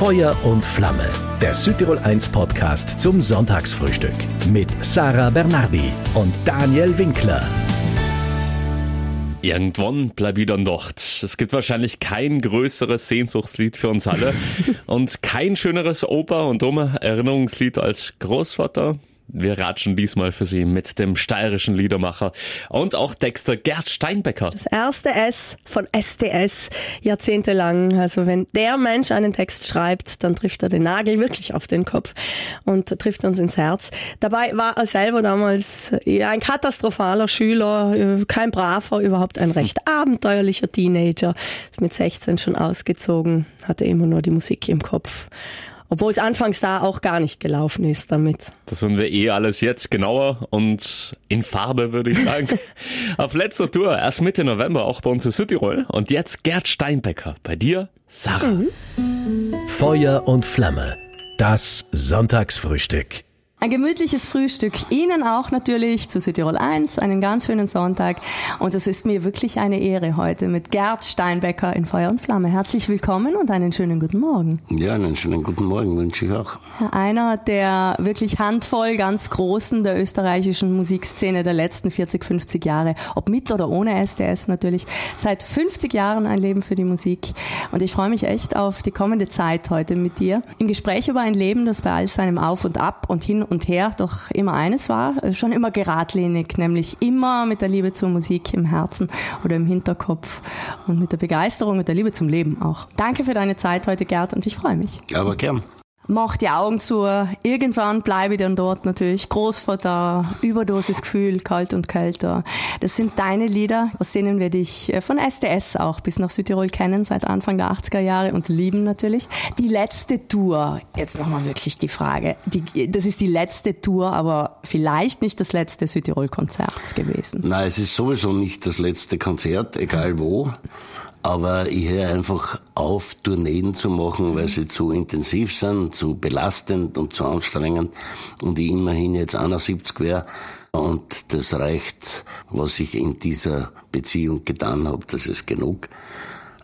Feuer und Flamme, der Südtirol 1 Podcast zum Sonntagsfrühstück mit Sarah Bernardi und Daniel Winkler. Irgendwann bleib ich dann dort. Es gibt wahrscheinlich kein größeres Sehnsuchtslied für uns alle und kein schöneres Oper- und Erinnerungslied als Großvater, wir ratschen diesmal für Sie mit dem steirischen Liedermacher und auch Texter Gerd Steinbecker. Das erste S von SDS jahrzehntelang. Also wenn der Mensch einen Text schreibt, dann trifft er den Nagel wirklich auf den Kopf und trifft uns ins Herz. Dabei war er selber damals ein katastrophaler Schüler, kein braver, überhaupt ein recht abenteuerlicher Teenager. Ist mit 16 schon ausgezogen, hatte immer nur die Musik im Kopf. Obwohl es anfangs da auch gar nicht gelaufen ist damit. Das sind wir eh alles jetzt genauer und in Farbe, würde ich sagen. Auf letzter Tour, erst Mitte November, auch bei uns in Südtirol. Und jetzt Gerd Steinbecker. Bei dir, Sarah. Mhm. Feuer und Flamme. Das Sonntagsfrühstück. Ein gemütliches Frühstück. Ihnen auch natürlich zu Südtirol 1. Einen ganz schönen Sonntag. Und es ist mir wirklich eine Ehre heute mit Gerd Steinbecker in Feuer und Flamme. Herzlich willkommen und einen schönen guten Morgen. Ja, einen schönen guten Morgen wünsche ich auch. Einer der wirklich handvoll ganz großen der österreichischen Musikszene der letzten 40, 50 Jahre. Ob mit oder ohne SDS natürlich. Seit 50 Jahren ein Leben für die Musik. Und ich freue mich echt auf die kommende Zeit heute mit dir. Im Gespräch über ein Leben, das bei all seinem Auf und Ab und hin und her doch immer eines war, äh, schon immer geradlinig, nämlich immer mit der Liebe zur Musik im Herzen oder im Hinterkopf und mit der Begeisterung und der Liebe zum Leben auch. Danke für deine Zeit heute, Gerd, und ich freue mich. Aber gern mach die Augen zu. Irgendwann bleibe ich dann dort natürlich. Großvater, Überdosisgefühl, kalt und kälter. Das sind deine Lieder, aus denen wir dich äh, von SDS auch bis nach Südtirol kennen, seit Anfang der 80er Jahre und lieben natürlich. Die letzte Tour, jetzt nochmal wirklich die Frage. Die, das ist die letzte Tour, aber vielleicht nicht das letzte Südtirol-Konzert gewesen. Nein, es ist sowieso nicht das letzte Konzert, egal wo. Aber ich höre einfach auf, Tourneen zu machen, weil sie zu intensiv sind, zu belastend und zu anstrengend. Und ich immerhin jetzt 71 wäre. Und das reicht, was ich in dieser Beziehung getan habe. Das ist genug.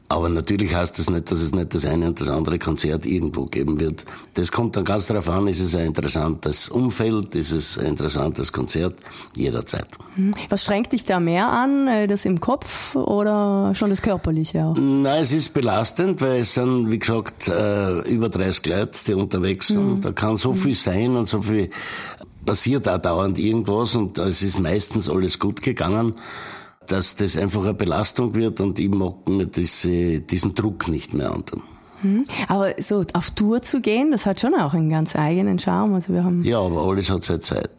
Aber natürlich heißt das nicht, dass es nicht das eine und das andere Konzert irgendwo geben wird. Das kommt dann ganz darauf an, ist es ein interessantes Umfeld, ist es ein interessantes Konzert, jederzeit. Mhm. Was schränkt dich da mehr an, äh, das im Kopf oder schon das Körperliche auch? Nein, es ist belastend, weil es sind, wie gesagt, äh, über 30 Leute, die unterwegs sind. Mhm. Da kann so viel sein und so viel passiert auch dauernd irgendwas und es ist meistens alles gut gegangen dass das einfach eine Belastung wird und ich mag mir diese, diesen Druck nicht mehr antun. Hm. Aber so auf Tour zu gehen, das hat schon auch einen ganz eigenen Charme. Also wir haben ja, aber alles hat seine Zeit.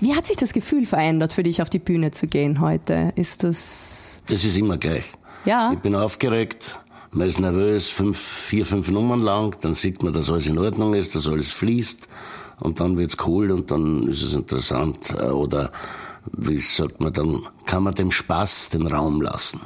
Wie hat sich das Gefühl verändert für dich, auf die Bühne zu gehen heute? Ist das? Das ist immer gleich. Ja. Ich bin aufgeregt, man ist nervös, fünf, vier, fünf Nummern lang, dann sieht man, dass alles in Ordnung ist, dass alles fließt und dann wird's cool und dann ist es interessant. Oder wie sagt man, dann kann man dem Spaß den Raum lassen.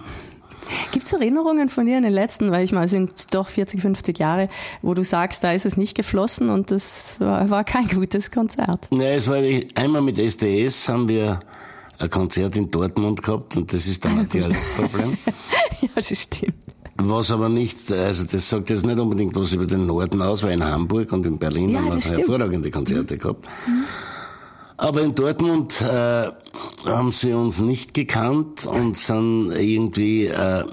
Gibt es Erinnerungen von dir in den letzten, weil ich mal sind doch 40, 50 Jahre, wo du sagst, da ist es nicht geflossen und das war, war kein gutes Konzert? Ja, es war einmal mit SDS haben wir ein Konzert in Dortmund gehabt und das ist dann ein Dialektproblem. ja, das stimmt. Was aber nicht, also das sagt jetzt nicht unbedingt was über den Norden aus, weil in Hamburg und in Berlin ja, haben wir hervorragende Konzerte mhm. gehabt. Mhm. Aber in Dortmund äh, haben sie uns nicht gekannt und sind irgendwie äh,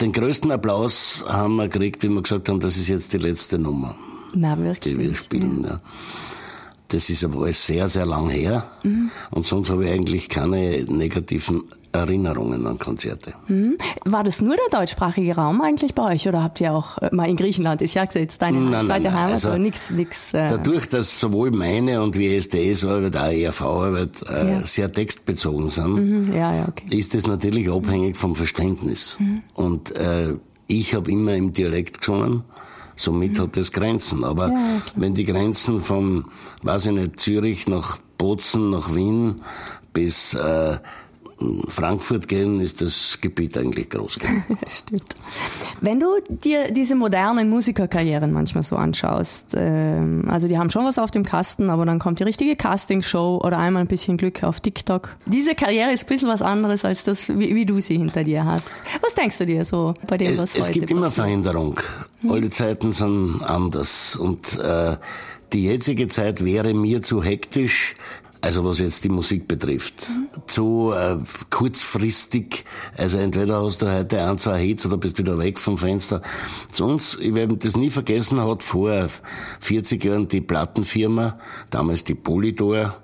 den größten Applaus haben wir gekriegt, wie wir gesagt haben, das ist jetzt die letzte Nummer, Na, wirklich? die wir spielen. Ja. Das ist aber alles sehr, sehr lang her. Mhm. Und sonst habe ich eigentlich keine negativen Erinnerungen an Konzerte. Mhm. War das nur der deutschsprachige Raum eigentlich bei euch oder habt ihr auch äh, mal in Griechenland, ist ja jetzt deine nein, zweite nein, nein. Heimat, also, aber nichts, nix. Äh dadurch, dass sowohl meine und wie SDS-Arbeit, auch ERV-Arbeit äh, ja. sehr textbezogen sind, mhm. ja, ja, okay. ist das natürlich abhängig vom Verständnis. Mhm. Und äh, ich habe immer im Dialekt gesungen. Somit hat es Grenzen. Aber ja, wenn die Grenzen von, weiß ich nicht, Zürich nach Bozen, nach Wien bis äh, Frankfurt gehen, ist das Gebiet eigentlich groß. Stimmt. Wenn du dir diese modernen Musikerkarrieren manchmal so anschaust, ähm, also die haben schon was auf dem Kasten, aber dann kommt die richtige Castingshow oder einmal ein bisschen Glück auf TikTok. Diese Karriere ist ein bisschen was anderes als das, wie, wie du sie hinter dir hast. Was denkst du dir so bei dem, was es, heute Es gibt passiert? immer Veränderung. Hm. Alle Zeiten sind anders und äh, die jetzige Zeit wäre mir zu hektisch, also was jetzt die Musik betrifft, mhm. zu äh, kurzfristig. Also entweder hast du heute ein, zwei Hits oder bist wieder weg vom Fenster. Zu uns, ich werde das nie vergessen, hat vor 40 Jahren die Plattenfirma, damals die Polydor,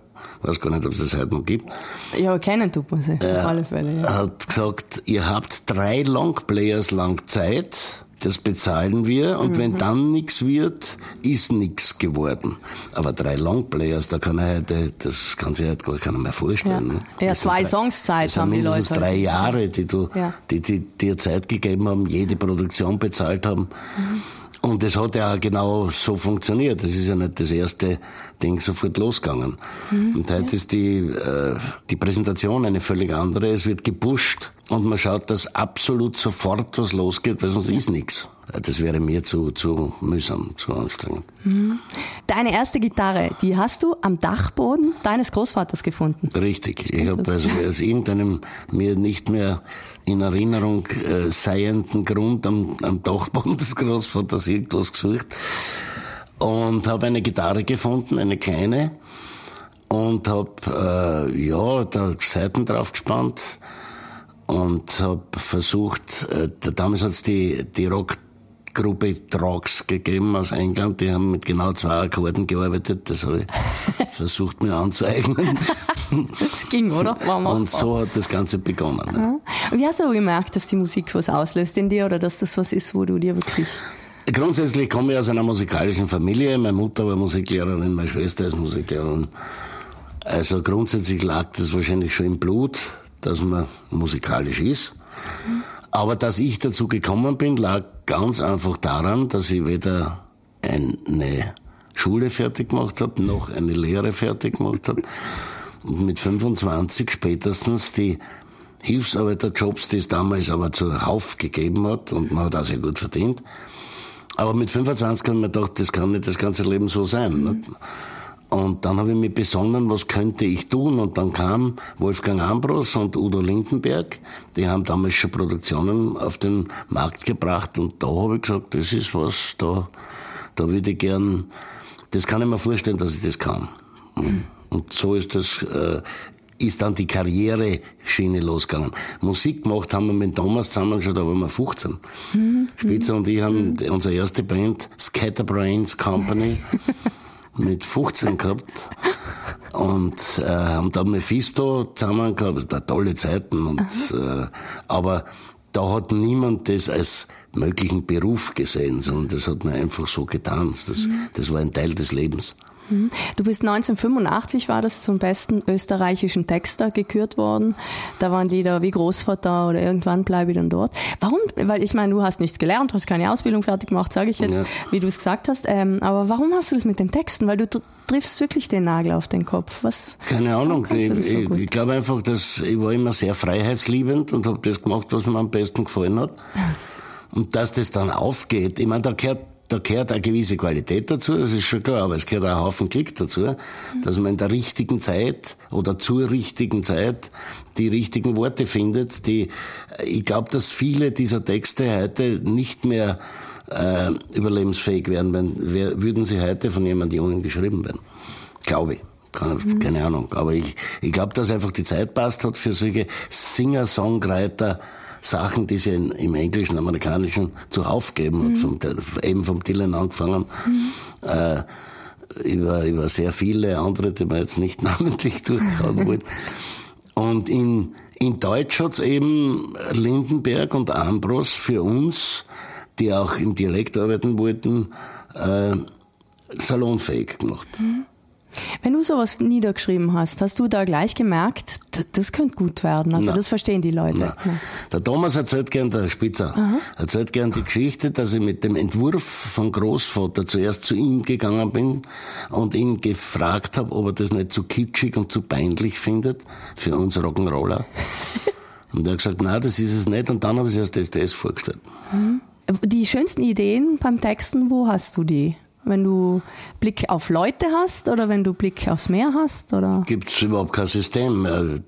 weiß gar nicht, ob es das heute noch gibt. Ja, kennen tut man sie, äh, auf alle Fälle. Ja. Hat gesagt, ihr habt drei Longplayers lang Zeit, das bezahlen wir und mhm. wenn dann nichts wird, ist nichts geworden. Aber drei Longplayers, da kann er heute, das kann sich halt gar keiner mehr vorstellen. Ja, ne? ja zwei drei, Songs Zeit haben die Leute. Das sind drei Jahre, die du, ja. die, die dir Zeit gegeben haben, jede Produktion bezahlt haben. Mhm. Und es hat ja genau so funktioniert. Das ist ja nicht das erste Ding sofort losgegangen. Mhm, und heute ja. ist die, äh, die Präsentation eine völlig andere. Es wird gepusht und man schaut, dass absolut sofort was losgeht, weil sonst ist nichts. Das wäre mir zu, zu mühsam, zu anstrengend. Mhm. Deine erste Gitarre, die hast du am Dachboden deines Großvaters gefunden. Richtig. Ich habe also aus irgendeinem mir nicht mehr in Erinnerung äh, seienden Grund am, am Dachboden des Großvaters irgendwas gesucht und habe eine Gitarre gefunden, eine kleine und habe äh, ja da Seiten drauf gespannt und habe versucht, äh, damals hat's die, die Rock Gruppe Trogs gegeben aus England, die haben mit genau zwei Akkorden gearbeitet, das habe ich versucht mir anzueignen. Das ging, oder? Und so hat das Ganze begonnen. Und wie hast du gemerkt, dass die Musik was auslöst in dir oder dass das was ist, wo du dir wirklich Grundsätzlich komme ich aus einer musikalischen Familie. Meine Mutter war Musiklehrerin, meine Schwester ist Musiklehrerin. Also grundsätzlich lag das wahrscheinlich schon im Blut, dass man musikalisch ist. Aber dass ich dazu gekommen bin, lag ganz einfach daran, dass ich weder eine Schule fertig gemacht habe, noch eine Lehre fertig gemacht habe. Und mit 25 spätestens die Hilfsarbeiterjobs, die es damals aber zuhauf gegeben hat, und man hat auch sehr gut verdient. Aber mit 25 habe ich mir gedacht, das kann nicht das ganze Leben so sein. Mhm. Und dann habe ich mich besonnen, was könnte ich tun? Und dann kam Wolfgang Ambros und Udo Lindenberg. Die haben damals schon Produktionen auf den Markt gebracht. Und da habe ich gesagt, das ist was, da, da würde ich gern, das kann ich mir vorstellen, dass ich das kann. Und so ist das, äh, ist dann die Karriereschiene losgegangen. Musik gemacht haben wir mit Thomas zusammen schon, da waren wir 15. Mhm. Spitzer und ich haben mhm. unsere erste Band, Scatterbrains Company, mit 15 gehabt und äh, haben da Mephisto zusammen gehabt. War tolle Zeiten. Und, äh, aber da hat niemand das als möglichen Beruf gesehen, sondern das hat man einfach so getan. Das, mhm. das war ein Teil des Lebens. Mhm. Du bist 1985 war das zum besten österreichischen Texter gekürt worden. Da waren Lieder wie Großvater oder irgendwann bleibe ich dann dort. Warum? Weil ich meine, du hast nichts gelernt, du hast keine Ausbildung fertig gemacht, sage ich jetzt, ja. wie du es gesagt hast. Ähm, aber warum hast du das mit den Texten? Weil du triffst wirklich den Nagel auf den Kopf. Was? Keine Ahnung. Ich, so ich, ich glaube einfach, dass ich war immer sehr freiheitsliebend und habe das gemacht, was mir am besten gefallen hat. Und dass das dann aufgeht, ich meine, da gehört da gehört eine gewisse Qualität dazu, das ist schon klar, aber es gehört auch ein Haufen Klick dazu, dass man in der richtigen Zeit oder zur richtigen Zeit die richtigen Worte findet, die, ich glaube, dass viele dieser Texte heute nicht mehr äh, überlebensfähig wären, wenn, wär, würden sie heute von jemand Jungen geschrieben werden. Glaube ich. Keine, mhm. keine Ahnung. Aber ich, ich glaube, dass einfach die Zeit passt hat für solche Singer-Songwriter, Sachen, die sie im Englischen, Amerikanischen zuhauf geben mhm. vom, eben vom Dylan angefangen. Mhm. Äh, über, über sehr viele andere, die man jetzt nicht namentlich durchschauen wollen. Und in, in Deutsch hat's eben Lindenberg und Ambros für uns, die auch im Dialekt arbeiten wollten, äh, salonfähig gemacht. Mhm. Wenn du sowas niedergeschrieben hast, hast du da gleich gemerkt, das, könnte gut werden. Also Na. das verstehen die Leute. Na, der Thomas erzählt gern, der Spitzer, erzählt gern die Geschichte, dass ich mit dem Entwurf von Großvater zuerst zu ihm gegangen bin und ihn gefragt habe, ob er das nicht zu kitschig und zu peinlich findet für uns Rock'n'Roller. und er hat gesagt, nein, das ist es nicht. Und dann habe ich es erst SDS vorgestellt. Die schönsten Ideen beim Texten, wo hast du die? Wenn du Blick auf Leute hast oder wenn du Blick aufs Meer hast? Oder? Gibt es überhaupt kein System. Äh,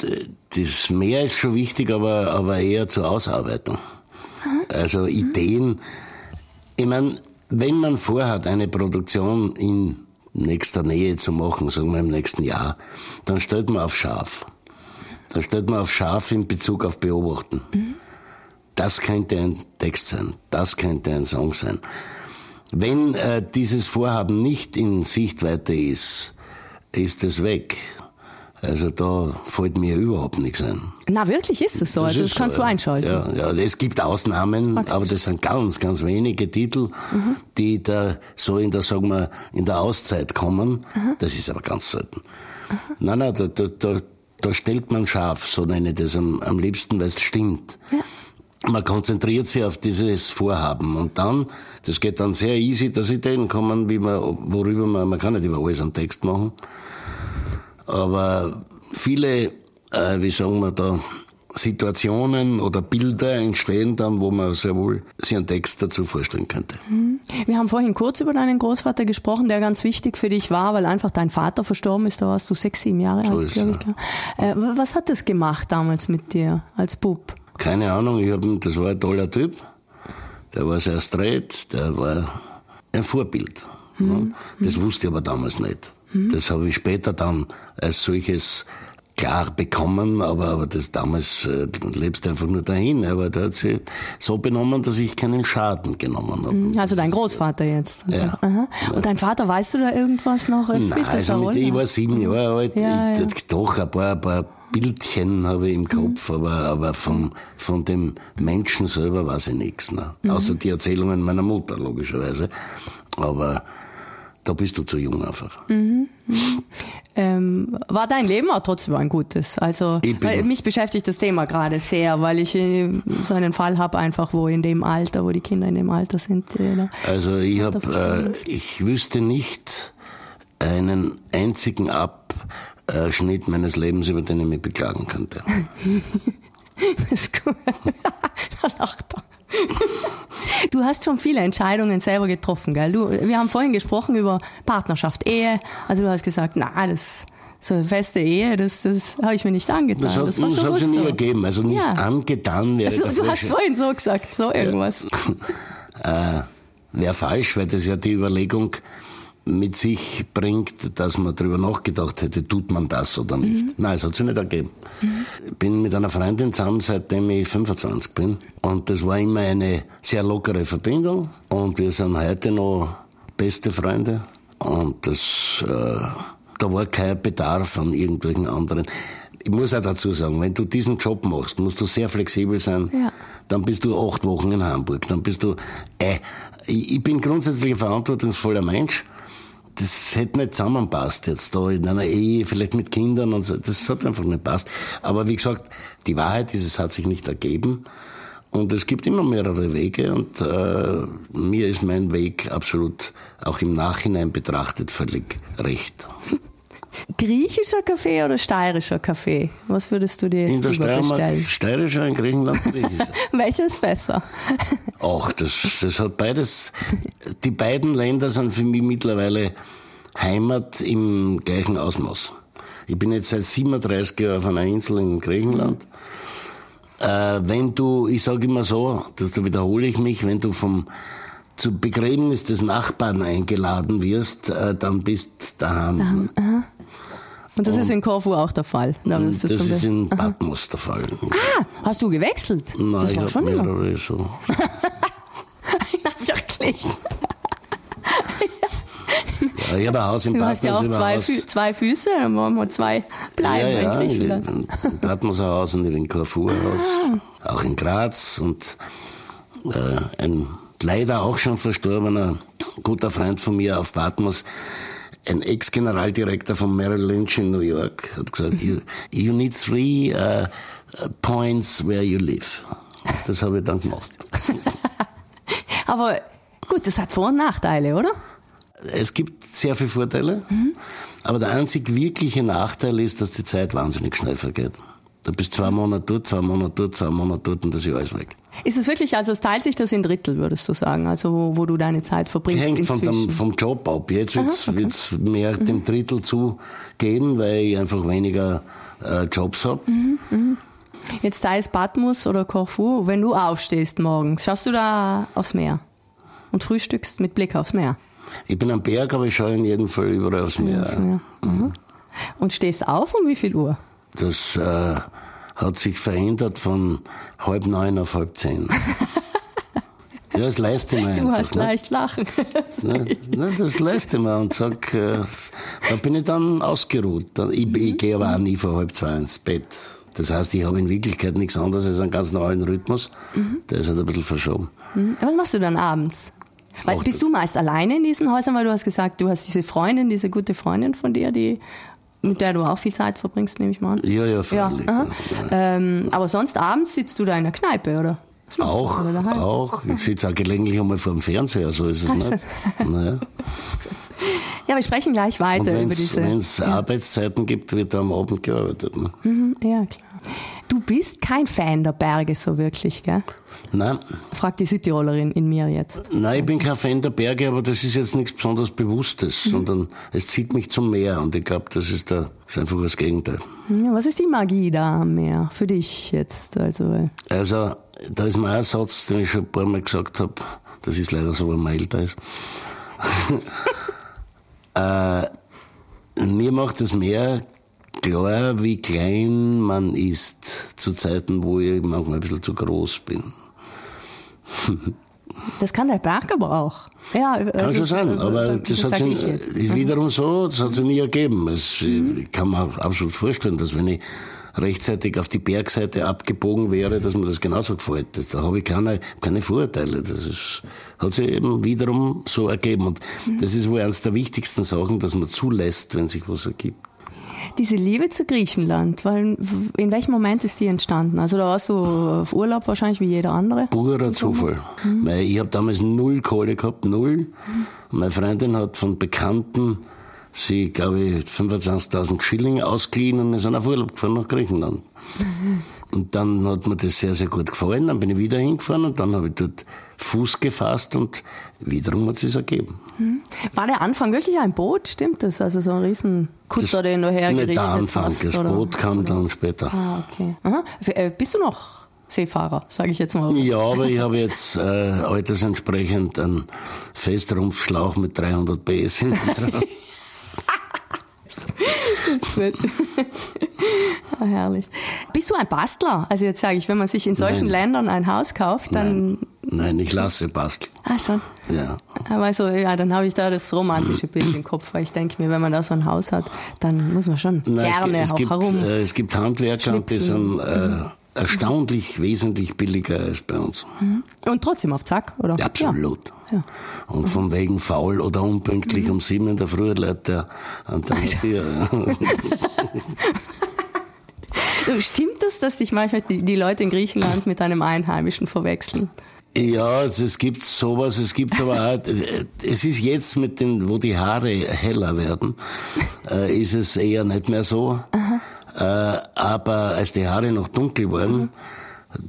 Das Meer ist schon wichtig, aber, aber eher zur Ausarbeitung. Also Ideen. Ich meine, wenn man vorhat, eine Produktion in nächster Nähe zu machen, sagen wir im nächsten Jahr, dann stellt man auf scharf. Dann stellt man auf scharf in Bezug auf Beobachten. Das könnte ein Text sein, das könnte ein Song sein. Wenn äh, dieses Vorhaben nicht in Sichtweite ist, ist es weg. Also da fällt mir überhaupt nichts ein. Na, wirklich ist es so. also das kannst so, du ja. einschalten. Ja, ja, es gibt Ausnahmen, praktisch. aber das sind ganz, ganz wenige Titel, Mhm. die da so in der, sagen wir, in der Auszeit kommen. Das ist aber ganz selten. Nein, nein, da, da, da, da stellt man scharf, so nenne ich das am, am liebsten, weil es stimmt. Man konzentriert sich auf dieses Vorhaben und dann, das geht dann sehr easy, dass Ideen kommen, wie man, worüber man, man kann nicht über alles einen Text machen, aber viele, äh, wie sagen wir da, Situationen oder Bilder entstehen dann, wo man sehr wohl sich einen Text dazu vorstellen könnte. Wir haben vorhin kurz über deinen Großvater gesprochen, der ganz wichtig für dich war, weil einfach dein Vater verstorben ist. Da warst du sechs, sieben Jahre So alt, glaube ich. gell? Äh, was hat das gemacht damals mit dir als Bub? Keine Ahnung, ich hab, das war ein toller Typ. Der war sehr straight, der war ein Vorbild. ne? Das wusste ich aber damals nicht. Das habe ich später dann als solches klar bekommen, aber, aber das damals äh, lebst einfach nur dahin. Aber der hat sich so benommen, dass ich keinen Schaden genommen habe. Also dein Großvater jetzt. Ja. Aha. Und dein Vater, weißt du da irgendwas noch? Nein, also mit, ich war sieben Jahre alt. Ja, ich, ja. Doch, ein paar, ein paar Bildchen habe ich im Kopf, aber, aber vom, von dem Menschen selber weiß ich nichts. Ne? Außer die Erzählungen meiner Mutter, logischerweise. Aber da bist du zu jung einfach. Ähm, war dein Leben auch trotzdem ein gutes? Also mich beschäftigt das Thema gerade sehr, weil ich äh, so einen Fall habe einfach, wo in dem Alter, wo die Kinder in dem Alter sind. Äh, Also ich habe, äh, ich wüsste nicht einen einzigen Abschnitt meines Lebens, über den ich mich beklagen könnte. Das ist gut. da lacht er. Du hast schon viele Entscheidungen selber getroffen, gell? Du, wir haben vorhin gesprochen über Partnerschaft, Ehe. Also du hast gesagt, na, das so eine feste Ehe, das, das habe ich mir nicht angetan. Das hat, das war das schon hat sich nie so. ergeben. Also nicht Ja. angetan wäre Also, du hast vorhin so gesagt, so irgendwas. äh, wäre falsch, weil das ja die Überlegung mit sich bringt, dass man darüber nachgedacht hätte, tut man das oder nicht. Nein, es hat sich nicht ergeben. Ich bin mit einer Freundin zusammen, seitdem ich 25 bin. Und das war immer eine sehr lockere Verbindung. Und wir sind heute noch beste Freunde. Und das, äh, da war kein Bedarf an irgendwelchen anderen. Ich muss auch dazu sagen, wenn du diesen Job machst, musst du sehr flexibel sein. Ja. Dann bist du acht Wochen in Hamburg. Dann bist du, äh, ich, ich bin grundsätzlich ein verantwortungsvoller Mensch. Das hätte nicht zusammenpasst jetzt da in einer Ehe, vielleicht mit Kindern und so. Das hat einfach nicht passt. Aber wie gesagt, die Wahrheit ist, es hat sich nicht ergeben. Und es gibt immer mehrere Wege und äh, mir ist mein Weg absolut auch im Nachhinein betrachtet völlig recht. Griechischer Kaffee oder steirischer Kaffee? Was würdest du dir In jetzt der lieber Steiermark steirischer, in Griechenland griechischer. Welcher ist besser? Ach, das, das hat beides. Die beiden Länder sind für mich mittlerweile Heimat im gleichen Ausmaß. Ich bin jetzt seit 37 Jahren auf einer Insel in Griechenland. Äh, wenn du, ich sage immer so, das da wiederhole ich mich, wenn du vom zum Begräbnis des Nachbarn eingeladen wirst, äh, dann bist daheim. Und das ist in Korfu auch der Fall. Da du das ist in Patmos der Fall. Ah, hast du gewechselt? Nein, das ich war hab schon immer. mehrere so. Na, wirklich. Ja, ich habe ein Haus in Du Patmos. hast ja auch ich zwei, Fü zwei Füße, dann wollen wir zwei bleiben ja, ja, in Griechenland. In, Patmoser Haus und in Carrefour Haus. Ah. Auch in Graz und äh, ein leider auch schon verstorbener guter Freund von mir auf Patmos. Ein Ex-Generaldirektor von Merrill Lynch in New York hat gesagt, you, you need three uh, points where you live. Das habe ich dann gemacht. Aber gut, das hat Vor- und Nachteile, oder? Es gibt sehr viele Vorteile, mhm. aber der einzig wirkliche Nachteil ist, dass die Zeit wahnsinnig schnell vergeht. Du bist zwei Monate dort, zwei Monate dort, zwei Monate dort und das ist alles weg. Ist es wirklich, also es teilt sich das in Drittel, würdest du sagen, also wo, wo du deine Zeit verbringst? Hängt von dem, vom Job ab. Jetzt wird es okay. mehr mhm. dem Drittel zugehen, weil ich einfach weniger äh, Jobs habe. Mhm, mhm. Jetzt da ist Patmos oder Corfu, wenn du aufstehst morgens, schaust du da aufs Meer und frühstückst mit Blick aufs Meer? Ich bin am Berg, aber ich schaue in jedem Fall überall aufs Meer. Aufs Meer. Mhm. Und stehst auf um wie viel Uhr? Das äh, hat sich verändert von halb neun auf halb zehn. Ja, das leiste mir Du hast ne? leicht lachen. Das, ne, ne, das leiste mir und sag, äh, da bin ich dann ausgeruht. Ich, mhm. ich gehe aber auch nie vor halb zwei ins Bett. Das heißt, ich habe in Wirklichkeit nichts anderes als einen ganz normalen Rhythmus. Mhm. Der ist halt ein bisschen verschoben. Mhm. Was machst du dann abends? Weil, bist du meist alleine in diesen Häusern, weil du hast gesagt, du hast diese Freundin, diese gute Freundin von dir, die mit der du auch viel Zeit verbringst, nehme ich mal an. Ja, ja, freilich. Ja. Ähm, aber sonst abends sitzt du da in der Kneipe, oder? Auch, auch. Ich sitze auch gelegentlich einmal vor dem Fernseher, so ist es nicht. Naja. Ja, wir sprechen gleich weiter über diese. Wenn es ja. Arbeitszeiten gibt, wird am Abend gearbeitet. Ne? Mhm, ja, klar. Du bist kein Fan der Berge so wirklich, gell? Nein. Fragt die Südtirolerin in mir jetzt. Nein, ich bin kein Fan der Berge, aber das ist jetzt nichts besonders Bewusstes, mhm. sondern es zieht mich zum Meer und ich glaube, das ist, der, ist einfach das Gegenteil. Ja, was ist die Magie da am Meer für dich jetzt? Also, also da ist mein Satz, den ich schon ein paar Mal gesagt habe, das ist leider so, wenn man älter ist. äh, mir macht das Meer klar, wie klein man ist zu Zeiten, wo ich manchmal ein bisschen zu groß bin. Das kann der Berg aber auch. Ja, kann also, schon sein, aber das, das hat sich, ist wiederum so, das hat sich nie ergeben. Es, mhm. Ich kann mir absolut vorstellen, dass wenn ich rechtzeitig auf die Bergseite abgebogen wäre, dass mir das genauso gefällt. Da habe ich keine, keine Vorurteile. Das ist, hat sich eben wiederum so ergeben. Und mhm. das ist wohl eines der wichtigsten Sachen, dass man zulässt, wenn sich was ergibt. Diese Liebe zu Griechenland, weil in welchem Moment ist die entstanden? Also da warst du auf Urlaub wahrscheinlich wie jeder andere? Purer Zufall. Mhm. Ich habe damals null Kohle gehabt, null. Mhm. Meine Freundin hat von Bekannten sie, glaube ich, 25.000 Schilling ausgeliehen und ist auf Urlaub gefahren nach Griechenland. Und dann hat mir das sehr, sehr gut gefallen. Dann bin ich wieder hingefahren und dann habe ich dort Fuß gefasst und wiederum hat es sich ergeben. Mhm. War der Anfang wirklich ein Boot, stimmt das? Also so ein riesen Kutter, den du hergerichtet nicht der Anfang, hast? Das oder? Boot kam dann später. Ah, okay. Aha. Äh, bist du noch Seefahrer, sage ich jetzt mal. Ja, aber ich habe jetzt äh, altersentsprechend einen Festrumpfschlauch mit 300 PS hinten drauf. das wird. ah, herrlich. Bist du ein Bastler? Also jetzt sage ich, wenn man sich in solchen Nein. Ländern ein Haus kauft, dann. Nein. Nein, ich lasse basteln. Ah, schon? Ja. Aber so, ja, dann habe ich da das romantische Bild im Kopf, weil ich denke mir, wenn man da so ein Haus hat, dann muss man schon Nein, gerne es, es auch gibt, herum. Äh, es gibt Handwerker, die sind äh, erstaunlich wesentlich billiger als bei uns. Mhm. Und trotzdem auf Zack, oder? Ja, absolut. Ja. Und von wegen faul oder unpünktlich mhm. um sieben in der Früh lädt der an der Tür. Stimmt das, dass dich manchmal die, die Leute in Griechenland mit einem Einheimischen verwechseln? Ja, es gibt sowas, es gibt aber auch, es ist jetzt mit den, wo die Haare heller werden, äh, ist es eher nicht mehr so. Äh, aber als die Haare noch dunkel waren,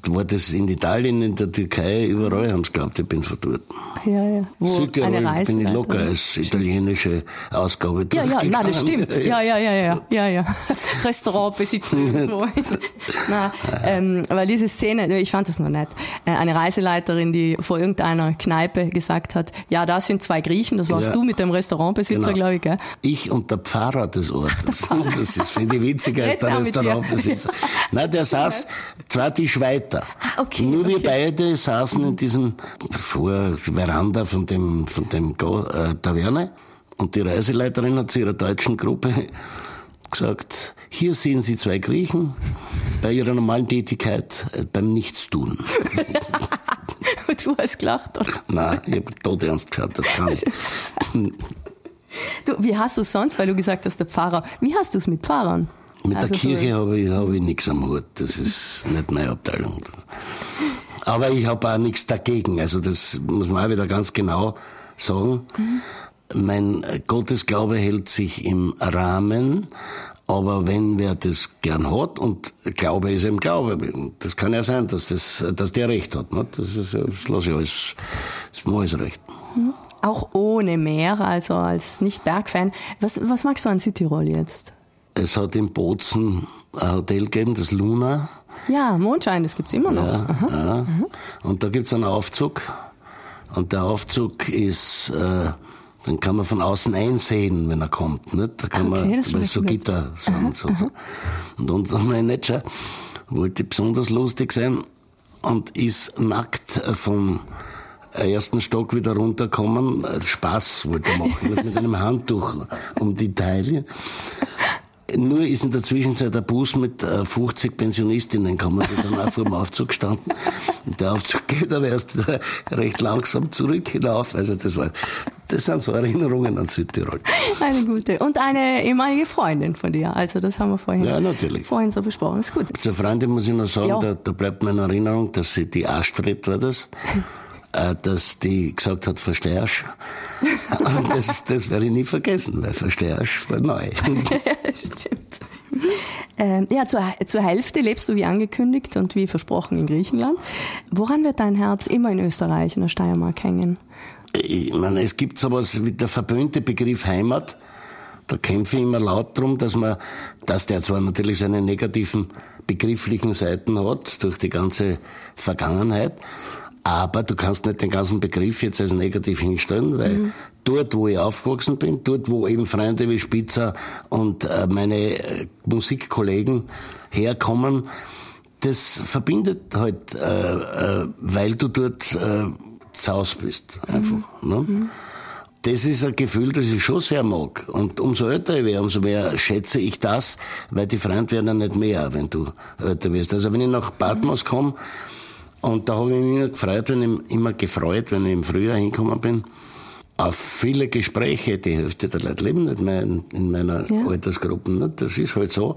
war das in Italien, in der Türkei, überall haben sie geglaubt, ich bin verdorrt. Ja, ja. Wo Südtirol bin ich locker als italienische Ausgabe Ja, ja, nein, das stimmt. Ja, ja, ja, ja, ja, ja. Restaurant besitzen irgendwo. nein, ähm, weil diese Szene, ich fand das noch nett. Äh, eine Reiseleiterin, die vor irgendeiner Kneipe gesagt hat, ja, da sind zwei Griechen, das warst ja. du mit dem Restaurantbesitzer, genau. glaube ich, gell? Ich und der Pfarrer des Ortes. Das ist, finde ich, witziger als der Restaurantbesitzer. Nein, der saß zwar die Weiter. Ah, okay, Nur okay. wir beide saßen in diesem vor Veranda von dem, von dem äh, Taverne und die Reiseleiterin hat zu ihrer deutschen Gruppe gesagt, hier sehen Sie zwei Griechen bei ihrer normalen Tätigkeit äh, beim Nichtstun. und du hast gelacht, oder? Nein, ich habe tot ernst geschaut, das kann ich. Du, wie hast du es sonst, weil du gesagt hast, der Pfarrer, wie hast du es mit Pfarrern? Mit also der Kirche so habe ich, hab ich nichts am Hut. Das ist nicht meine Abteilung. Aber ich habe auch nichts dagegen. Also das muss man auch wieder ganz genau sagen. Mhm. Mein Gottesglaube hält sich im Rahmen, aber wenn wer das gern hat und Glaube ist eben Glaube, das kann ja sein, dass, das, dass der Recht hat. Ne? Das, ist, das lasse ich alles, das ist alles recht. Mhm. Auch ohne Meer, also als Nicht-Bergfan. Was, was magst du an Südtirol jetzt? Es hat in Bozen ein Hotel gegeben, das Luna. Ja, Mondschein, das gibt's immer noch. Ja, ja. Und da gibt's einen Aufzug. Und der Aufzug ist, äh, dann kann man von außen einsehen, wenn er kommt. Nicht? Da kann okay, man, weil so Gitter sind. So, so. Und unser Manager wollte besonders lustig sein und ist nackt vom ersten Stock wieder runterkommen. Spaß wollte er machen, mit einem Handtuch um die Taille. Nur ist in der Zwischenzeit ein Bus mit 50 äh, Pensionistinnen gekommen, die sind auch vor dem Aufzug gestanden. Und der Aufzug geht aber erst recht langsam zurück hinauf. Also das war, das sind so Erinnerungen an Südtirol. Eine gute. Und eine ehemalige Freundin von dir. Also das haben wir vorhin, ja, natürlich. vorhin so besprochen. Das ist gut. Zur Freundin muss ich noch sagen, ja. da, da bleibt mir in Erinnerung, dass sie die Astrid war das. Äh, dass die gesagt hat, verstehst Und das, das werde ich nie vergessen, weil verstehst war neu. ja, stimmt. Ähm, ja, zur, zur Hälfte lebst du wie angekündigt und wie versprochen in Griechenland. Woran wird dein Herz immer in Österreich, in der Steiermark hängen? Ich meine, es gibt sowas wie der verböhnte Begriff Heimat. Da kämpfe ich immer laut drum, dass man, dass der zwar natürlich seine negativen begrifflichen Seiten hat durch die ganze Vergangenheit, aber du kannst nicht den ganzen Begriff jetzt als negativ hinstellen, weil mhm. dort, wo ich aufgewachsen bin, dort, wo eben Freunde wie Spitzer und äh, meine äh, Musikkollegen herkommen, das verbindet halt, äh, äh, weil du dort äh, zu Hause bist, einfach. Mhm. Ne? Mhm. Das ist ein Gefühl, das ich schon sehr mag. Und umso älter ich werde, umso mehr schätze ich das, weil die Freunde werden ja nicht mehr, wenn du älter wirst. Also wenn ich nach Patmos komme, und da habe ich mich immer gefreut, wenn ich, immer gefreut, wenn ich im Frühjahr hingekommen bin, auf viele Gespräche. Die Hälfte der Leute leben nicht mehr in, in meiner ja. Altersgruppe. Ne? Das ist halt so.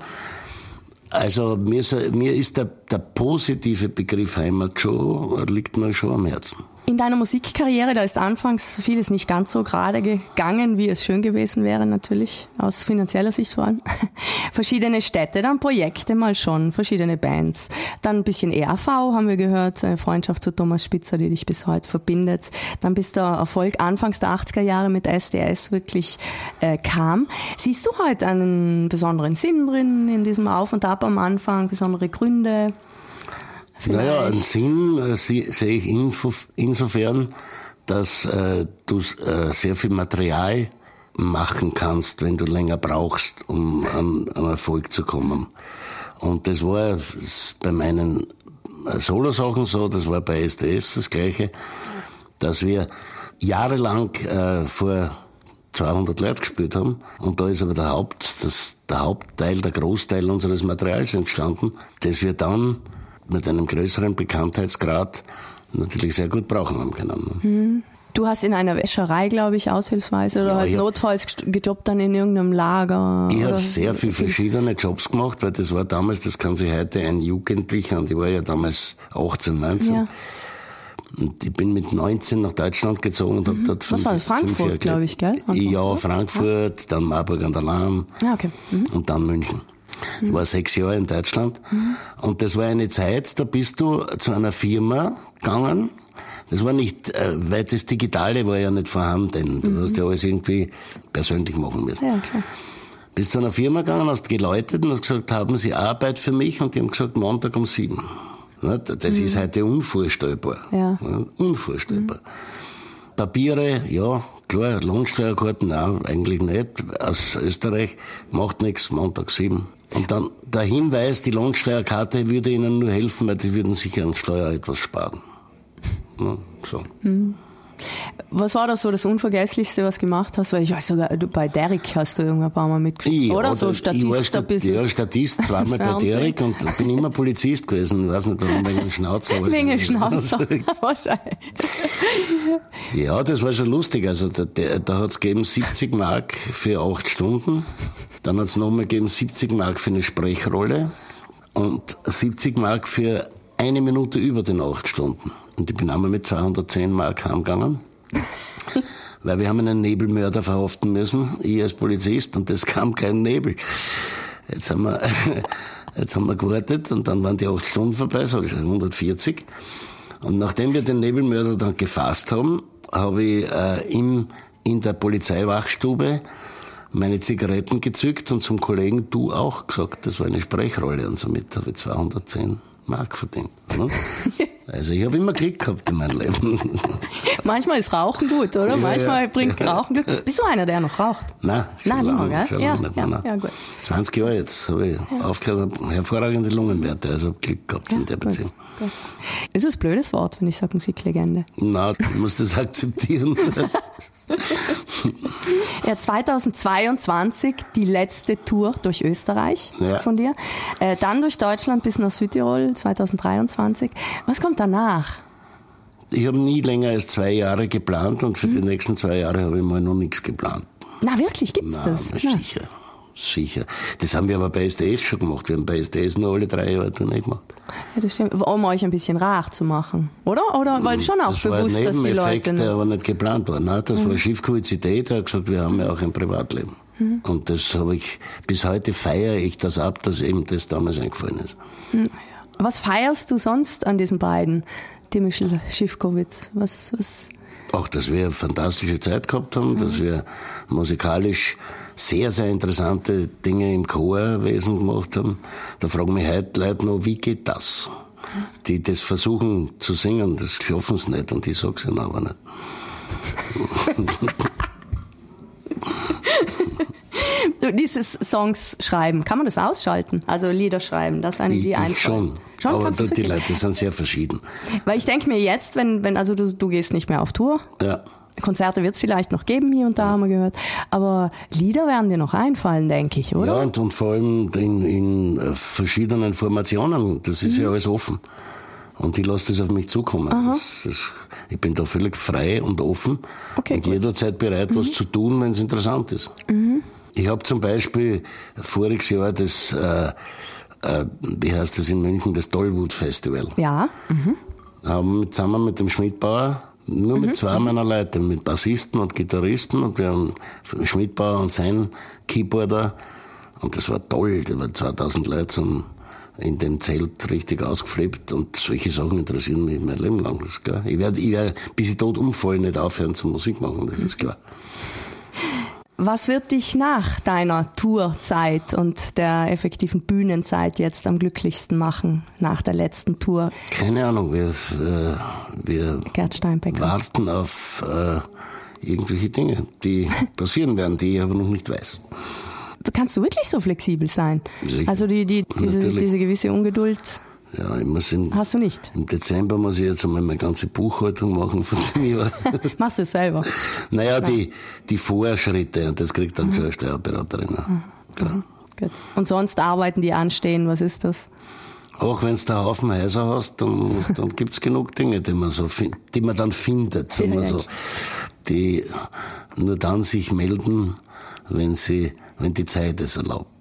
Also mir, mir ist der, der positive Begriff Heimat schon, liegt mir schon am Herzen. In deiner Musikkarriere, da ist anfangs vieles nicht ganz so gerade gegangen, wie es schön gewesen wäre, natürlich, aus finanzieller Sicht vor allem. verschiedene Städte, dann Projekte mal schon, verschiedene Bands. Dann ein bisschen ERV haben wir gehört, eine Freundschaft zu Thomas Spitzer, die dich bis heute verbindet. Dann bis der Erfolg anfangs der 80er Jahre mit SDS wirklich äh, kam. Siehst du heute einen besonderen Sinn drin in diesem Auf und Ab am Anfang, besondere Gründe? Vielleicht. Naja, einen Sinn äh, sehe ich insofern, dass äh, du äh, sehr viel Material machen kannst, wenn du länger brauchst, um an, an Erfolg zu kommen. Und das war bei meinen äh, Solo-Sachen so, das war bei SDS das Gleiche, dass wir jahrelang äh, vor 200 Leute gespielt haben. Und da ist aber der, Haupt, das, der Hauptteil, der Großteil unseres Materials entstanden, das wir dann mit einem größeren Bekanntheitsgrad natürlich sehr gut brauchen haben können. Mhm. Du hast in einer Wäscherei, glaube ich, aushilfsweise oder ja, halt notfalls gejobbt dann in irgendeinem Lager. Ich habe sehr viele verschiedene Jobs gemacht, weil das war damals, das kann sich heute ein Jugendlicher, und ich war ja damals 18, 19. Ja. Und ich bin mit 19 nach Deutschland gezogen und mhm. habe dort fünf, Was war das? Frankfurt, glaube ich, gell? ja, Frankfurt, ja. dann Marburg an der Lahn ja, okay. Mhm. und dann München. Ich war sechs Jahre in Deutschland. Und das war eine Zeit, da bist du zu einer Firma gegangen. Das war nicht, äh, weil das Digitale war ja nicht vorhanden. Du mhm. hast ja alles irgendwie persönlich machen müssen. Ja, klar. Bist zu einer Firma gegangen, hast geläutet und hast gesagt, haben Sie Arbeit für mich? Und die haben gesagt, Montag um sieben. Das mhm. ist heute unvorstellbar. Ja. Unvorstellbar. Mhm. Papiere, ja, klar, Lohnsteuerkarten, nein, eigentlich nicht. Aus Österreich macht nichts, Montag sieben. Und dann der Hinweis, die Lohnsteuerkarte würde Ihnen nur helfen, weil die würden sicher an Steuer etwas sparen. Ja, so. Hm. Was war da so das Unvergesslichste, was du gemacht hast? Weil ich weiß sogar, du, bei Derek hast du irgendwann ein paar Mal mitgespielt, Ich, oder? So Statist ich war Stat ein bisschen. Ja, Statist, zweimal bei. Derek und bin immer Polizist gewesen. Ich weiß nicht, warum, wegen dem Schnauzer. Wegen Schnauzer. Wahrscheinlich. Ja, das war schon lustig. Also da, da, da hat es gegeben 70 Mark für acht Stunden. Dann hat es nochmal gegeben 70 Mark für eine Sprechrolle und 70 Mark für eine Minute über den acht Stunden. Und ich bin einmal mit 210 Mark heimgegangen. Weil wir haben einen Nebelmörder verhaften müssen, ich als Polizist, und es kam kein Nebel. Jetzt haben wir, jetzt haben wir gewartet und dann waren die acht Stunden vorbei, so 140. Und nachdem wir den Nebelmörder dann gefasst haben, habe ich äh, im, in der Polizeiwachstube meine Zigaretten gezückt und zum Kollegen du auch gesagt, das war eine Sprechrolle und somit habe ich 210 Mark verdient. Ne? Also ich habe immer Glück gehabt in meinem Leben. Manchmal ist Rauchen gut, oder? Ja, Manchmal ja. bringt Rauchen Glück. Bist du einer, der noch raucht? Nein, schon Nein, mehr, lange, gell? schon Ja, nicht ja, mehr, nein. ja, gut. 20 Jahre jetzt habe ich aufgehört, habe hervorragende Lungenwerte, also Glück gehabt in der Beziehung. gut. Ist das ein blödes Wort, wenn ich sage Musiklegende? Na, du musst das akzeptieren. Ja, 2022 die letzte Tour durch Österreich Ja. von dir. Äh, dann durch Deutschland bis nach Südtirol 2023. Was kommt danach? Ich habe nie länger als zwei Jahre geplant und für Mhm. die nächsten zwei Jahre habe ich mal noch nichts geplant. Na, wirklich, gibt's Na, das? na, Na. sicher. Sicher. Das haben wir aber bei SDS schon gemacht. Wir haben bei SDS nur alle drei Jahre Tournee gemacht. Ja, das stimmt. Um euch ein bisschen rar zu machen, oder? Oder weil schon auch das war ein bewusst, dass die Leute. der aber nicht geplant war. Nein, das war Schiffkuizität. Er hat gesagt, wir haben ja auch ein Privatleben. Mhm. Und das habe ich, bis heute feiere ich das ab, dass eben das damals eingefallen ist. Was feierst du sonst an diesen beiden? Dimischl Schiffkowitz. Was, was? Auch, dass wir eine fantastische Zeit gehabt haben, dass wir musikalisch sehr, sehr interessante Dinge im Chorwesen gemacht haben. Da fragen mich heute Leute noch, wie geht das? Die das versuchen zu singen, das schaffen sie nicht und ich sag's ihnen aber nicht. Dieses Songs schreiben, kann man das ausschalten? Also Lieder schreiben, das einem Ich, die einfallen. schon. Schon aber da, die? Leute sind sehr verschieden. Weil ich denke mir jetzt, wenn, wenn also du, du gehst nicht mehr auf Tour, Ja. Konzerte wird es vielleicht noch geben, hier und da haben wir gehört, aber Lieder werden dir noch einfallen, denke ich, oder? Ja, und, und vor allem in, in äh, verschiedenen Formationen. Das ist Mhm. ja alles offen. Und ich lasse das auf mich zukommen. Das, das, ich bin da völlig frei und offen Okay, und gut. Mhm. jederzeit bereit, was zu tun, wenn es interessant ist. Ich habe zum Beispiel voriges Jahr das, äh, äh, wie heißt das in München, das Tollwood Festival. Ja, Haben mit- zusammen mit dem Schmidtbauer, nur Mhm. mit zwei meiner Leute, mit Bassisten und Gitarristen und wir haben Schmidtbauer und sein Keyboarder und das war toll, da waren 2000 Leute zum, in dem Zelt richtig ausgeflippt und solche Sachen interessieren mich mein Leben lang, das ist klar. Ich werde, ich werde bis ich tot umfalle, nicht aufhören zu Musik machen, das ist klar. Was wird dich nach deiner Tourzeit und der effektiven Bühnenzeit jetzt am glücklichsten machen, nach der letzten Tour? Keine Ahnung, wir, äh, wir warten auf äh, irgendwelche Dinge, die passieren werden, die ich aber noch nicht weiß. Kannst du wirklich so flexibel sein? Sicher. Also die, die, diese, diese gewisse Ungeduld Ja, ich muss in, hast du nicht. Im Dezember muss ich jetzt einmal meine ganze Buchhaltung machen von dem Jahr. Machst du es selber? naja, die, die Vorschritte, und das kriegt dann schon eine Steuerberaterin. Klar. Gut. Und sonst Arbeiten, die anstehen, was ist das? Auch wenn du da Haufen Häuser hast, dann, dann gibt's genug Dinge, die man, so, die man dann findet, sagen wir Ja, ja. so, die nur dann sich melden, wenn, sie, wenn die Zeit es erlaubt.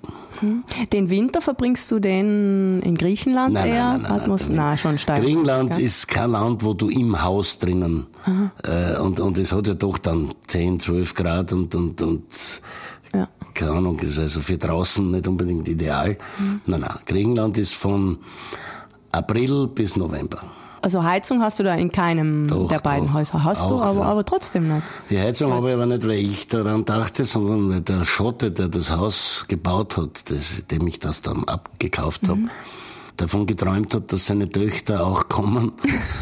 Den Winter verbringst du den in Griechenland Nein, eher? nein, nein, nein, nein, na, schon steil. Griechenland gell? ist kein Land, wo du im Haus drinnen äh, und, und es hat ja doch dann 10, 12 Grad und, und, und Ja. keine Ahnung, ist also für draußen nicht unbedingt ideal. Nein, nein, Griechenland ist von April bis November. Also Heizung hast du da in keinem Doch, der beiden doch. Häuser. Hast du, Auch, aber, ja. aber trotzdem nicht. Die Heizung habe ich aber nicht, weil ich daran dachte, sondern weil der Schotte, der das Haus gebaut hat, das, dem ich das dann abgekauft habe, davon geträumt hat, dass seine Töchter auch kommen.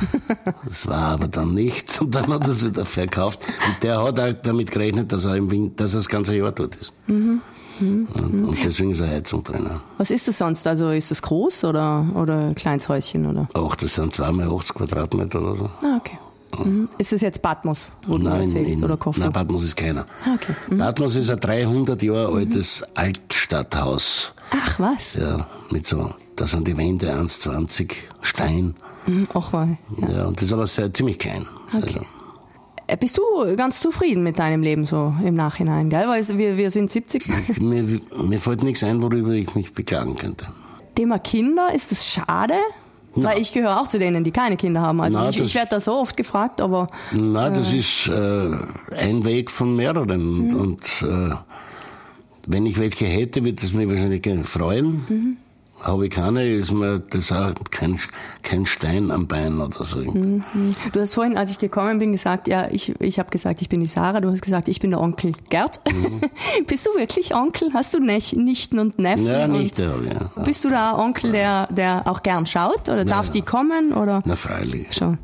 das war aber dann nicht. Und dann hat er es wieder verkauft. Und der hat halt damit gerechnet, dass er im Winter, dass er das ganze Jahr dort ist. Und, und deswegen ist eine Heizung drin. Was ist das sonst? Also ist das groß oder, oder kleines Häuschen? Oder? Auch das sind zweimal 80 Quadratmeter oder so. Ah, okay. Mhm. Ist es jetzt Patmos, wo du Nein, erzählst, in, oder Koffer? nein, Patmos ist keiner. Ah, okay. Mhm. Patmos ist ein 300 Jahre altes Altstadthaus. Ach was. Ja, mit so, da sind die Wände 1,20 Stein. Mhm, Ach mal. Ja. und das ist aber sehr, ziemlich klein. Also, Äh, Bist du ganz zufrieden mit deinem Leben so im Nachhinein, gell? Weil wir, wir sind 70. mir, mir fällt nichts ein, worüber ich mich beklagen könnte. Thema Kinder, ist das schade? Weil ich gehöre auch zu denen, die keine Kinder haben. Also Na, ich, ich werde da so oft gefragt, aber Nein, das ist äh, ein Weg von mehreren. Und äh, wenn ich welche hätte, würde es mich wahrscheinlich freuen. Habe ich keine, ist mir das auch kein, kein Stein am Bein oder so. du hast vorhin, als ich gekommen bin, gesagt, ja, ich, ich habe gesagt, ich bin die Sarah, du hast gesagt, ich bin der Onkel Gerd. Bist du wirklich Onkel? Hast du Nech- Nichten und Neffen? Ja, und nicht, ja. ja. Bist du da Onkel, der, der auch gern schaut? Oder darf ja. die kommen? Oder? Na, freilich. Schon.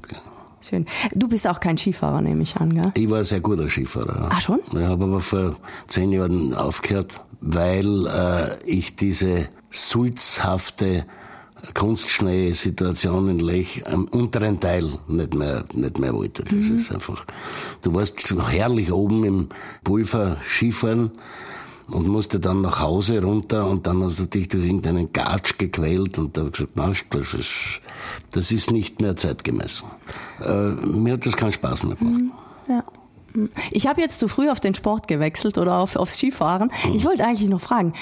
Schön. Du bist auch kein Skifahrer, nehme ich an, gell? Ich war ein sehr guter Skifahrer. Ah, schon? Ich habe aber vor zehn Jahren aufgehört, weil äh, ich diese sulzhafte Kunstschnee-Situation in Lech am unteren Teil nicht mehr, nicht mehr wollte. Das ist einfach, du warst so herrlich oben im Pulver Skifahren und musste dann nach Hause runter und dann hast du dich durch irgendeinen Gatsch gequält und da gesagt, na, das ist, das ist nicht mehr zeitgemäß. Äh, mir hat das keinen Spaß mehr gemacht. Ja. Ich habe jetzt zu früh auf den Sport gewechselt oder auf, aufs Skifahren. Ich wollte eigentlich noch fragen,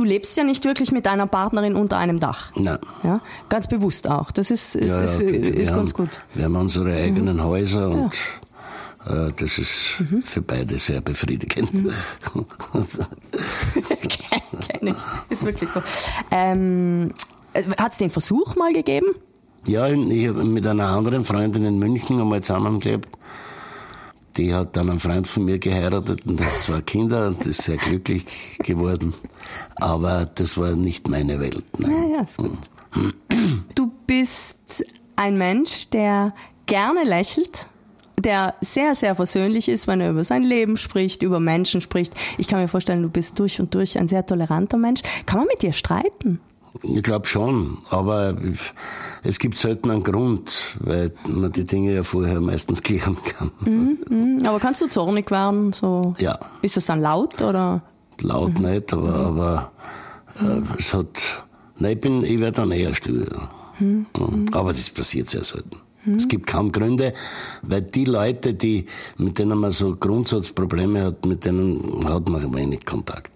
du lebst ja nicht wirklich mit deiner Partnerin unter einem Dach. Nein. Ja, ganz bewusst auch. Das ist, ist, Ja, ja, ist, ist haben, ganz gut. Wir haben unsere eigenen Häuser und äh, das ist für beide sehr befriedigend. Kenn ich. Ist wirklich so. Ähm, Hat es den Versuch mal gegeben? ja, ich habe mit einer anderen Freundin in München einmal zusammengelebt. Die hat dann einen Freund von mir geheiratet und hat zwei Kinder und ist sehr glücklich geworden. Aber das war nicht meine Welt. Nein. Ja, ja, ist gut. Du bist ein Mensch, der gerne lächelt, der sehr, sehr versöhnlich ist, wenn er über sein Leben spricht, über Menschen spricht. Ich kann mir vorstellen, du bist durch und durch ein sehr toleranter Mensch. Kann man mit dir streiten? Ich glaube schon, aber es gibt selten einen Grund, weil man die Dinge ja vorher meistens klären kann. Hm, Aber kannst du zornig werden? So? Ja. Ist das dann laut oder? Laut nicht, aber, aber äh, es hat. Nein, ich, bin, ich werde dann eher still. Mhm. Aber das passiert sehr selten. Es gibt kaum Gründe, weil die Leute, die, mit denen man so Grundsatzprobleme hat, mit denen hat man wenig Kontakt.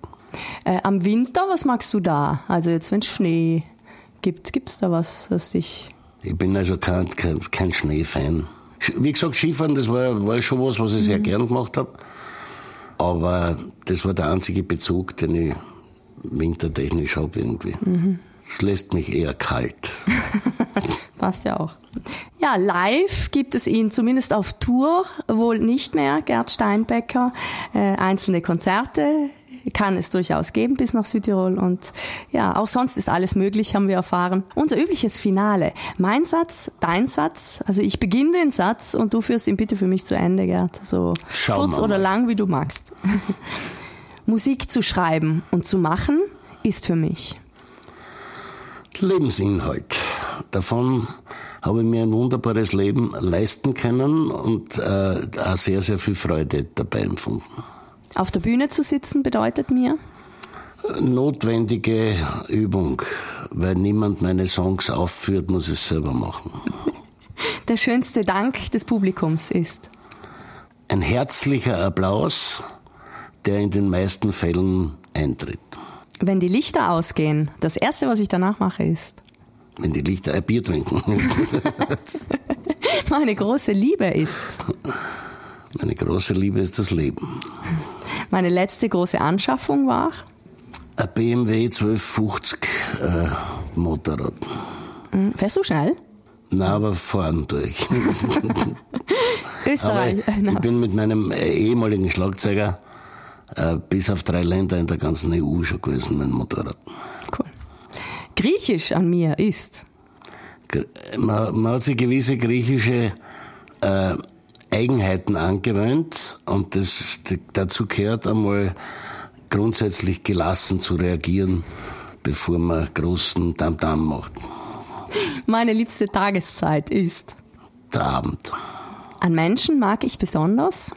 Äh, am Winter, was magst du da? Also jetzt, wenn es Schnee gibt, gibt es da was, was dich... Ich bin also kein, kein, kein Schneefan. Wie gesagt, Skifahren, das war, war schon was, was ich sehr gern gemacht habe. Aber das war der einzige Bezug, den ich wintertechnisch habe irgendwie. Es lässt mich eher kalt. Passt ja auch. Ja, live gibt es ihn zumindest auf Tour wohl nicht mehr, Gerd Steinbecker. Äh, einzelne Konzerte kann es durchaus geben bis nach Südtirol und ja, auch sonst ist alles möglich, haben wir erfahren. Unser übliches Finale. Mein Satz, dein Satz. Also ich beginne den Satz und du führst ihn bitte für mich zu Ende, Gerd. So Schauen kurz oder lang, wie du magst. Musik zu schreiben und zu machen ist für mich. Lebensinhalt. Davon habe ich mir ein wunderbares Leben leisten können und äh, auch sehr, sehr viel Freude dabei empfunden. Auf der Bühne zu sitzen bedeutet mir, Notwendige Übung, weil niemand meine Songs aufführt, muss ich es selber machen. der schönste Dank des Publikums ist. Ein herzlicher Applaus, der in den meisten Fällen eintritt. Wenn die Lichter ausgehen, das erste, was ich danach mache, ist, Wenn die Lichter ein Bier trinken. meine große Liebe ist. Meine große Liebe ist das Leben. Meine letzte große Anschaffung war. Ein BMW 1250 äh, Motorrad. Hm, Fährst du schnell? Na, aber fahren durch. Aber Österreich. ich, ich bin mit meinem äh, ehemaligen Schlagzeuger äh, bis auf drei Länder in der ganzen EU schon gewesen mit dem Motorrad. Cool. Griechisch an mir ist. Man, man hat sich gewisse griechische äh, Eigenheiten angewöhnt und das, dazu gehört einmal grundsätzlich gelassen zu reagieren, bevor man großen Tamtam macht. Meine liebste Tageszeit ist. Der Abend. An Menschen mag ich besonders?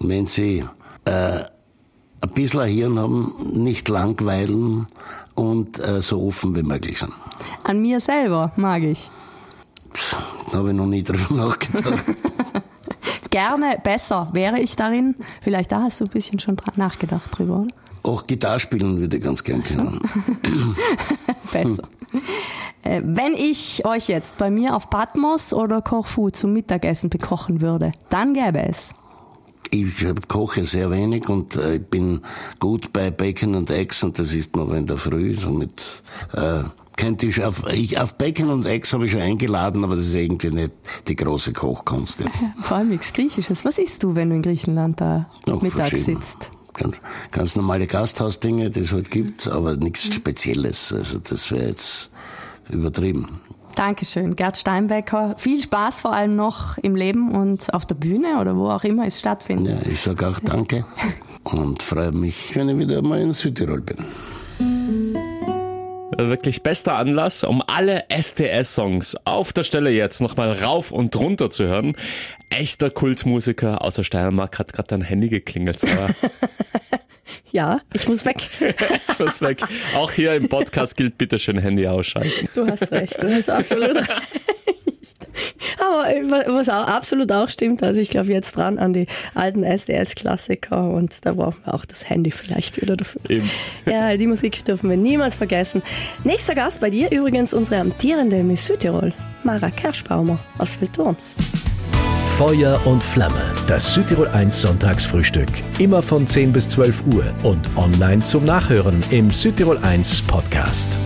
Wenn sie äh, ein bisschen ein Hirn haben, nicht langweilen und äh, so offen wie möglich sind. An mir selber mag ich. Da habe ich noch nie drüber nachgedacht. Gerne besser wäre ich darin. Vielleicht da hast du ein bisschen schon nachgedacht drüber, oder? Auch Gitarre spielen würde ich ganz gern können. besser. Äh, wenn ich euch jetzt bei mir auf Patmos oder Corfu zum Mittagessen bekochen würde, dann gäbe es. Ich koche sehr wenig und äh, ich bin gut bei Bacon und Eggs und das ist noch in der Früh. Somit äh, könnte ich auf, ich auf Bacon und Eggs habe ich schon eingeladen, aber das ist irgendwie nicht die große Kochkunst jetzt. Vor allem nichts Griechisches. Was isst du, wenn du in Griechenland da Noch mittags sitzt? Ganz, ganz normale Gasthausdinge, die es halt gibt, aber nichts Spezielles. Also das wäre jetzt übertrieben. Dankeschön, Gerd Steinbecker. Viel Spaß vor allem noch im Leben und auf der Bühne oder wo auch immer es stattfindet. Ja, ich sage auch Danke und freue mich, wenn ich wieder mal in Südtirol bin. Wirklich bester Anlass, um alle SDS-Songs auf der Stelle jetzt nochmal rauf und runter zu hören. Echter Kultmusiker aus der Steiermark hat gerade dein Handy geklingelt, Sarah. Ja, ich muss weg. Was weg. Auch hier im Podcast gilt bitte schön Handy ausschalten. Du hast recht, du hast absolut recht. Was auch absolut auch stimmt, also ich glaube jetzt dran an die alten SDS-Klassiker und da brauchen wir auch das Handy vielleicht wieder dafür. Eben. Ja, die Musik dürfen wir niemals vergessen. Nächster Gast bei dir übrigens unsere amtierende Miss Südtirol, Mara Kerschbaumer aus Viltorns. Feuer und Flamme. Das Südtirol 1 Sonntagsfrühstück. Immer von 10 bis 12 Uhr und online zum Nachhören im Südtirol 1 Podcast.